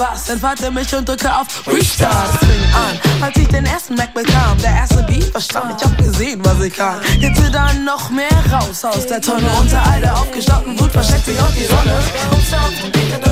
Was, entfalte mich und drücke auf Restart. Fing an, als ich den ersten Mac bekam. Der erste Beat verstand, ich hab gesehen, was ich kann. Hitte dann noch mehr raus aus der Tonne. Unter all der aufgestauten Wut versteckt sich auch die Sonne.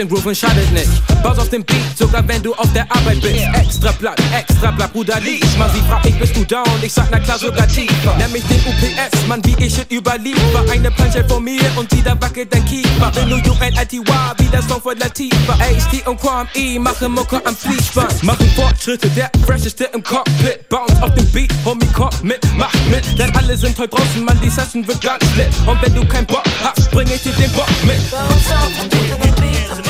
Ein bisschen Grooven schadet nicht. Baus auf dem Beat, sogar wenn du auf der Arbeit bist. Extra Blatt, extra Blatt, Bruder mal sie fragt mich, bist du down? Ich sag, na klar, sogar tiefer. Nenn mich den UPS, Mann, wie ich it überliefer. Eine Planche vor mir und sie da wackelt dein Kiefer. Wenn du UNLTY, wie der Song von Latifa. AST und Quam E, mache Mucke am Fließband. Machen Fortschritte, der fresheste im Cockpit. Bounce auf dem Beat, Homie, komm mit, mach mit. Denn alle sind heute draußen, Mann, die Session wird ganz lit. Und wenn du keinen Bock hast, bring ich dir den Bock mit. Bounce out and beat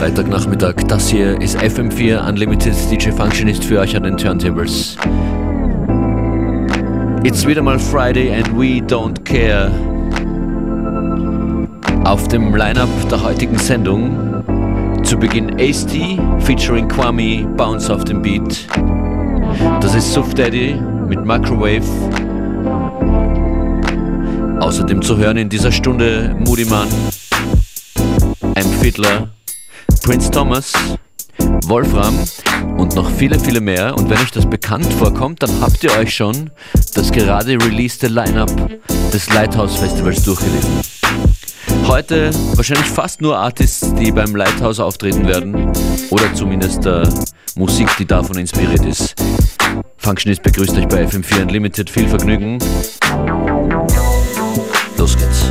Freitagnachmittag. Das hier ist FM4 Unlimited. DJ Functionist für euch an den Turntables. It's wieder mal Friday and we don't care. Auf dem Lineup der heutigen Sendung zu Beginn AST featuring Kwame Bounce auf dem Beat. Das ist Suf Daddy mit Microwave. Außerdem zu hören in dieser Stunde Moody Man, M. Fiddler, Prince Thomas, Wolfram und noch viele, viele mehr. Und wenn euch das bekannt vorkommt, dann habt ihr euch schon das gerade releaste Line-Up des Lighthouse Festivals durchgelesen. Heute wahrscheinlich fast nur Artists, die beim Lighthouse auftreten werden oder zumindest äh, Musik, die davon inspiriert ist. Functionist begrüßt euch bei FM4 Unlimited. Viel Vergnügen. Los geht's.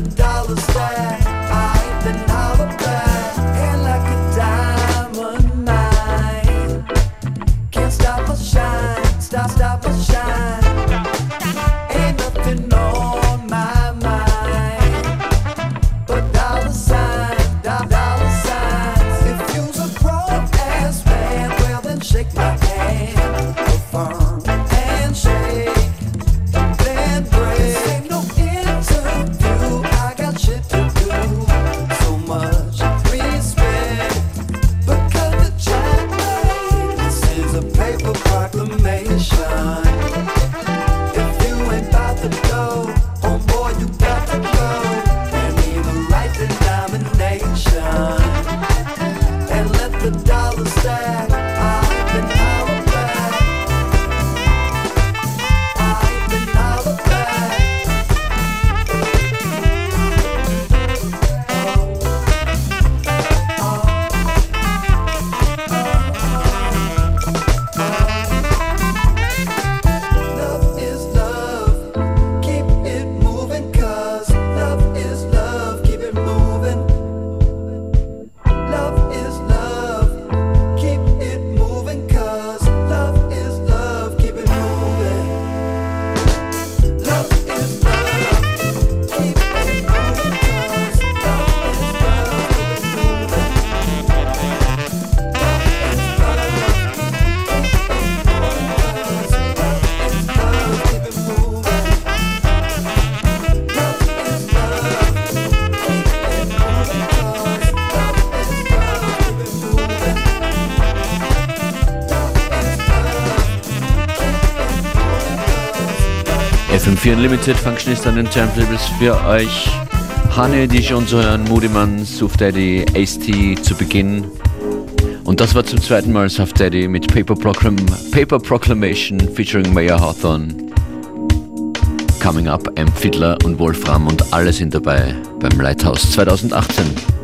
the dollar sign. FM4 Unlimited Functionist an den Turntables für euch. Honey, die schon zu hören, Moody Man, Suf Daddy, Ace-T zu Beginn. Und das war zum zweiten Mal Suf Daddy mit Paper, Proclam Paper Proclamation featuring Mayor Hawthorne. Coming Up, M. Fiddler und Wolfram und alle sind dabei beim Lighthouse 2018.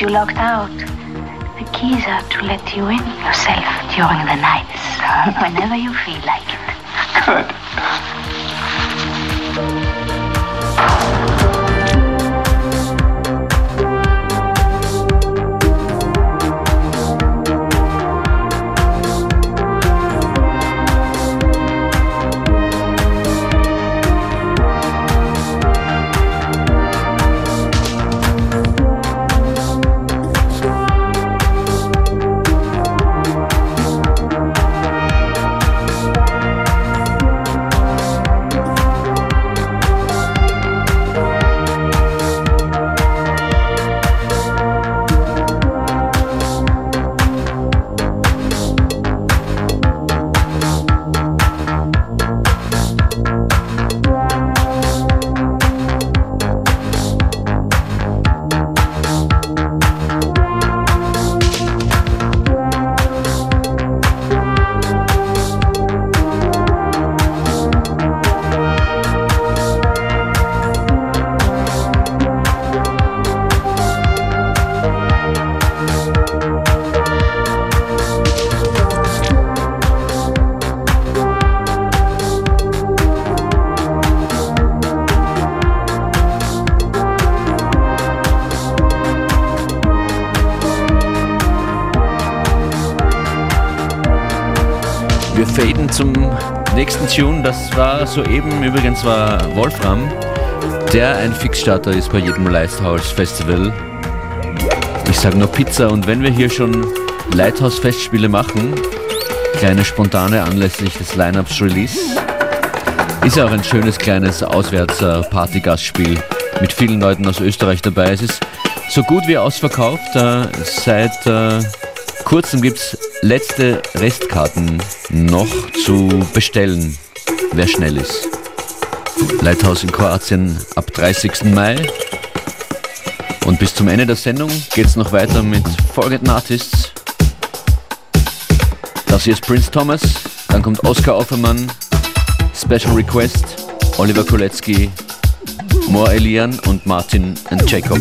you love soeben übrigens war Wolfram, der ein Fixstarter ist bei jedem Lighthouse Festival. Ich sage nur Pizza und wenn wir hier schon Lighthouse Festspiele machen, kleine spontane anlässlich des Lineups Release, ist ja auch ein schönes kleines Auswärts-Partygastspiel mit vielen Leuten aus Österreich dabei. Es ist so gut wie ausverkauft. Äh, seit äh, kurzem gibt es letzte Restkarten noch zu bestellen, wer schnell ist. Lighthouse in Kroatien ab 30. Mai. Und bis zum Ende der Sendung geht es noch weiter mit folgenden Artists. Das hier ist Prince Thomas, dann kommt Oscar Offermann, Special Request, Oliver Kolecki, Moa Elian und Martin and Jacob.